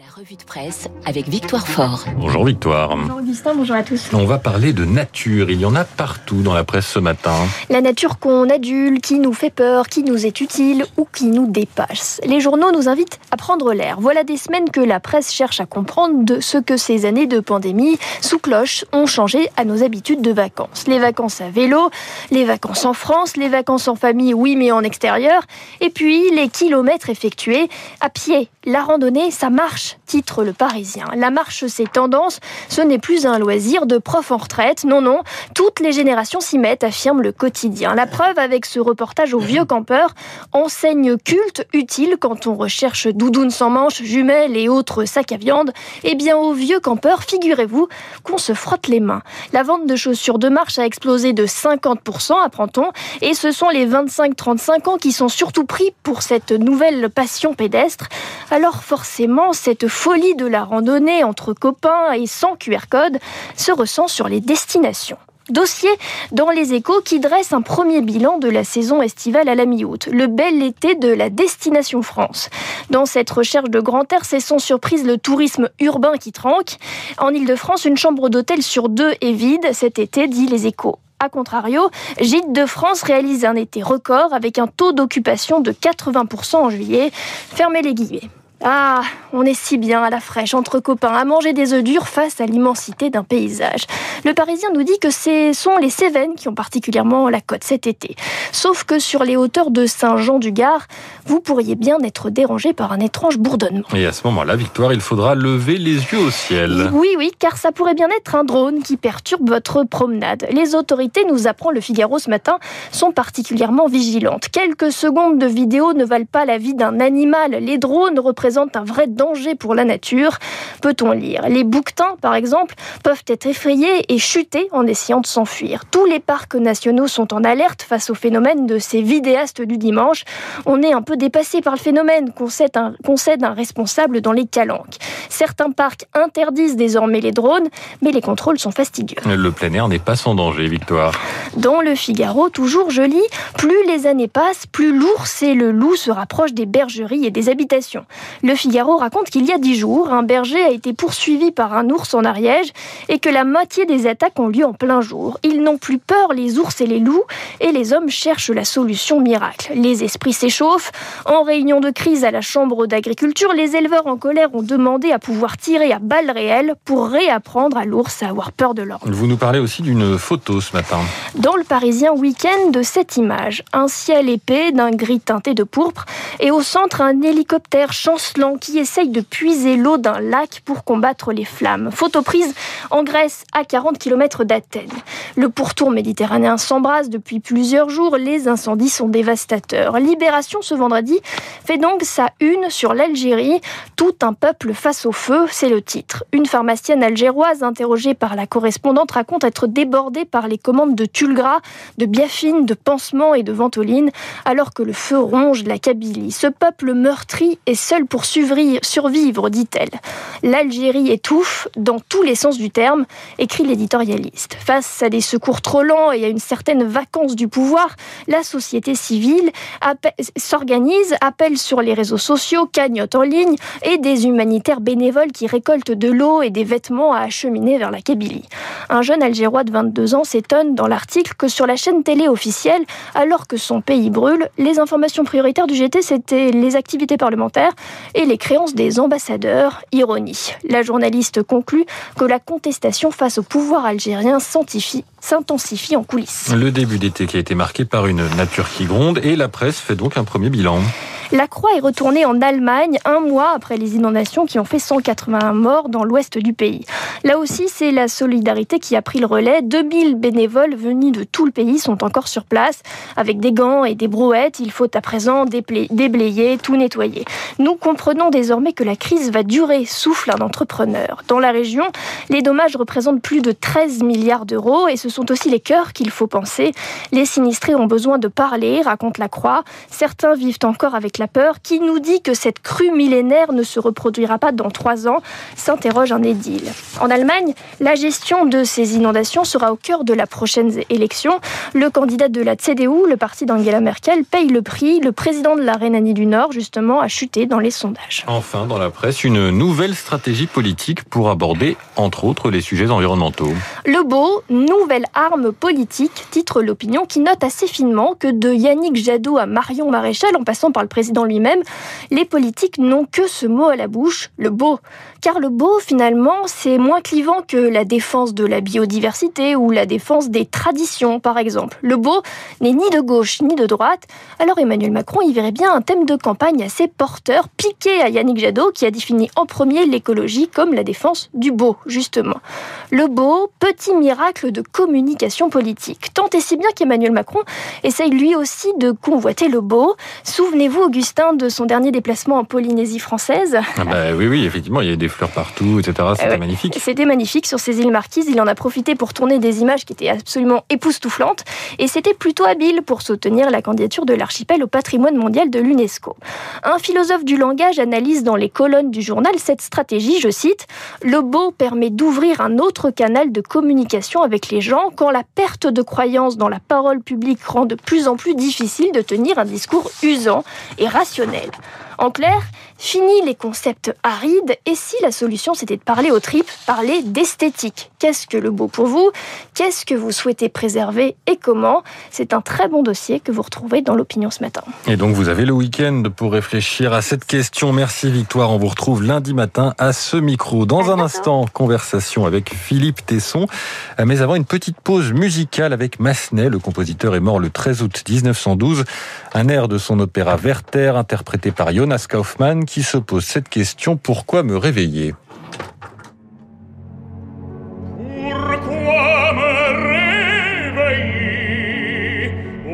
La revue de presse avec Victoire Fort. Bonjour Victoire. Bonjour Augustin, bonjour à tous. On va parler de nature. Il y en a partout dans la presse ce matin. La nature qu'on adule, qui nous fait peur, qui nous est utile ou qui nous dépasse. Les journaux nous invitent à prendre l'air. Voilà des semaines que la presse cherche à comprendre de ce que ces années de pandémie sous cloche ont changé à nos habitudes de vacances. Les vacances à vélo, les vacances en France, les vacances en famille, oui mais en extérieur, et puis les kilomètres effectués à pied. La randonnée, ça marche titre le Parisien. La marche, c'est tendance, ce n'est plus un loisir de prof en retraite. Non, non, toutes les générations s'y mettent, affirme le quotidien. La preuve avec ce reportage au vieux campeur, enseigne culte, utile quand on recherche doudoune sans manches, jumelles et autres sacs à viande. Eh bien, au vieux campeur, figurez-vous qu'on se frotte les mains. La vente de chaussures de marche a explosé de 50%, apprend-on, et ce sont les 25-35 ans qui sont surtout pris pour cette nouvelle passion pédestre. Alors forcément, cette folie de la randonnée entre copains et sans QR code se ressent sur les destinations. Dossier dans les échos qui dresse un premier bilan de la saison estivale à la mi-août, le bel été de la destination France. Dans cette recherche de grand air, c'est sans surprise le tourisme urbain qui tranque. En Ile-de-France, une chambre d'hôtel sur deux est vide cet été, dit les échos. A contrario, Gîtes de France réalise un été record avec un taux d'occupation de 80% en juillet. Fermez les guillemets. Ah, on est si bien à la fraîche entre copains à manger des œufs durs face à l'immensité d'un paysage. Le Parisien nous dit que ce sont les Cévennes qui ont particulièrement la cote cet été. Sauf que sur les hauteurs de Saint-Jean-du-Gard, vous pourriez bien être dérangé par un étrange bourdonnement. Et à ce moment-là, Victoire, il faudra lever les yeux au ciel. Oui, oui, car ça pourrait bien être un drone qui perturbe votre promenade. Les autorités, nous apprend le Figaro ce matin, sont particulièrement vigilantes. Quelques secondes de vidéo ne valent pas la vie d'un animal. Les drones représentent un vrai danger pour la nature, peut-on lire. Les bouquetins, par exemple, peuvent être effrayés et chuter en essayant de s'enfuir. Tous les parcs nationaux sont en alerte face au phénomène de ces vidéastes du dimanche. On est un peu dépassé par le phénomène, concède un, concède un responsable dans les calanques. Certains parcs interdisent désormais les drones, mais les contrôles sont fastidieux. Le plein air n'est pas sans danger, Victoire. Dans le Figaro, toujours je lis, plus les années passent, plus l'ours et le loup se rapprochent des bergeries et des habitations. Le Figaro raconte qu'il y a dix jours, un berger a été poursuivi par un ours en Ariège et que la moitié des attaques ont lieu en plein jour. Ils n'ont plus peur, les ours et les loups, et les hommes cherchent la solution miracle. Les esprits s'échauffent. En réunion de crise à la Chambre d'agriculture, les éleveurs en colère ont demandé à pouvoir tirer à balles réelles pour réapprendre à l'ours à avoir peur de l'ordre. Vous nous parlez aussi d'une photo ce matin. Dans le Parisien Week-end de cette image, un ciel épais d'un gris teinté de pourpre et au centre un hélicoptère qui essaye de puiser l'eau d'un lac pour combattre les flammes. Photo prise en Grèce, à 40 km d'Athènes. Le pourtour méditerranéen s'embrase depuis plusieurs jours. Les incendies sont dévastateurs. Libération ce vendredi fait donc sa une sur l'Algérie. Tout un peuple face au feu, c'est le titre. Une pharmacienne algéroise interrogée par la correspondante raconte être débordée par les commandes de tulgras, de biafine, de pansements et de ventoline, alors que le feu ronge la Kabylie. Ce peuple meurtri est seul pour survivre, dit-elle. L'Algérie étouffe dans tous les sens du terme, écrit l'éditorialiste. Face à des secours trop lents et à une certaine vacance du pouvoir, la société civile s'organise, appelle sur les réseaux sociaux, cagnotte en ligne et des humanitaires bénévoles qui récoltent de l'eau et des vêtements à acheminer vers la Kabylie. Un jeune Algérois de 22 ans s'étonne dans l'article que sur la chaîne télé officielle, alors que son pays brûle, les informations prioritaires du GT, c'était les activités parlementaires et les créances des ambassadeurs. Ironie. La journaliste conclut que la contestation face au pouvoir algérien s'intensifie en coulisses. Le début d'été qui a été marqué par une nature qui gronde et la presse fait donc un premier bilan. La croix est retournée en Allemagne un mois après les inondations qui ont fait 181 morts dans l'ouest du pays. Là aussi, c'est la solidarité qui a pris le relais. 2000 bénévoles venus de tout le pays sont encore sur place avec des gants et des brouettes. Il faut à présent déblayer, tout nettoyer. Nous comprenons désormais que la crise va durer, souffle un entrepreneur. Dans la région, les dommages représentent plus de 13 milliards d'euros et ce sont aussi les cœurs qu'il faut penser. Les sinistrés ont besoin de parler, raconte la Croix. Certains vivent encore avec la peur. Qui nous dit que cette crue millénaire ne se reproduira pas dans trois ans s'interroge un édile. Allemagne, la gestion de ces inondations sera au cœur de la prochaine élection. Le candidat de la CDU, le parti d'Angela Merkel, paye le prix. Le président de la Rhénanie du Nord, justement, a chuté dans les sondages. Enfin, dans la presse, une nouvelle stratégie politique pour aborder, entre autres, les sujets environnementaux. Le beau, nouvelle arme politique, titre l'opinion, qui note assez finement que de Yannick Jadot à Marion Maréchal, en passant par le président lui-même, les politiques n'ont que ce mot à la bouche, le beau. Car le beau, finalement, c'est moins clivant que la défense de la biodiversité ou la défense des traditions, par exemple. Le beau n'est ni de gauche ni de droite. Alors Emmanuel Macron y verrait bien un thème de campagne assez porteur, piqué à Yannick Jadot, qui a défini en premier l'écologie comme la défense du beau, justement. Le beau, petit miracle de communication politique. Tant et si bien qu'Emmanuel Macron essaye lui aussi de convoiter le beau. Souvenez-vous, Augustin, de son dernier déplacement en Polynésie française. Ah bah oui, oui, effectivement, il y a des fleurs partout, etc. C'était magnifique. C'était magnifique sur ces îles Marquises. Il en a profité pour tourner des images qui étaient absolument époustouflantes. Et c'était plutôt habile pour soutenir la candidature de l'archipel au patrimoine mondial de l'UNESCO. Un philosophe du langage analyse dans les colonnes du journal cette stratégie, je cite, Le beau permet d'ouvrir un autre canal de communication avec les gens quand la perte de croyance dans la parole publique rend de plus en plus difficile de tenir un discours usant et rationnel. En clair, fini les concepts arides et si la solution c'était de parler aux tripes, parler d'esthétique. Qu'est-ce que le beau pour vous? Qu'est-ce que vous souhaitez préserver et comment? C'est un très bon dossier que vous retrouvez dans l'opinion ce matin. Et donc vous avez le week-end pour réfléchir à cette question. Merci Victoire, on vous retrouve lundi matin à ce micro. Dans un instant, conversation avec Philippe Tesson. Mais avant une petite pause musicale avec Massenet, le compositeur est mort le 13 août 1912. Un air de son opéra Werther interprété par Jonas Jonas Kaufmann qui se pose cette question pourquoi me réveiller?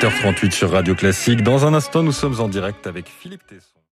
8h38 sur Radio Classique. Dans un instant, nous sommes en direct avec Philippe Tesson.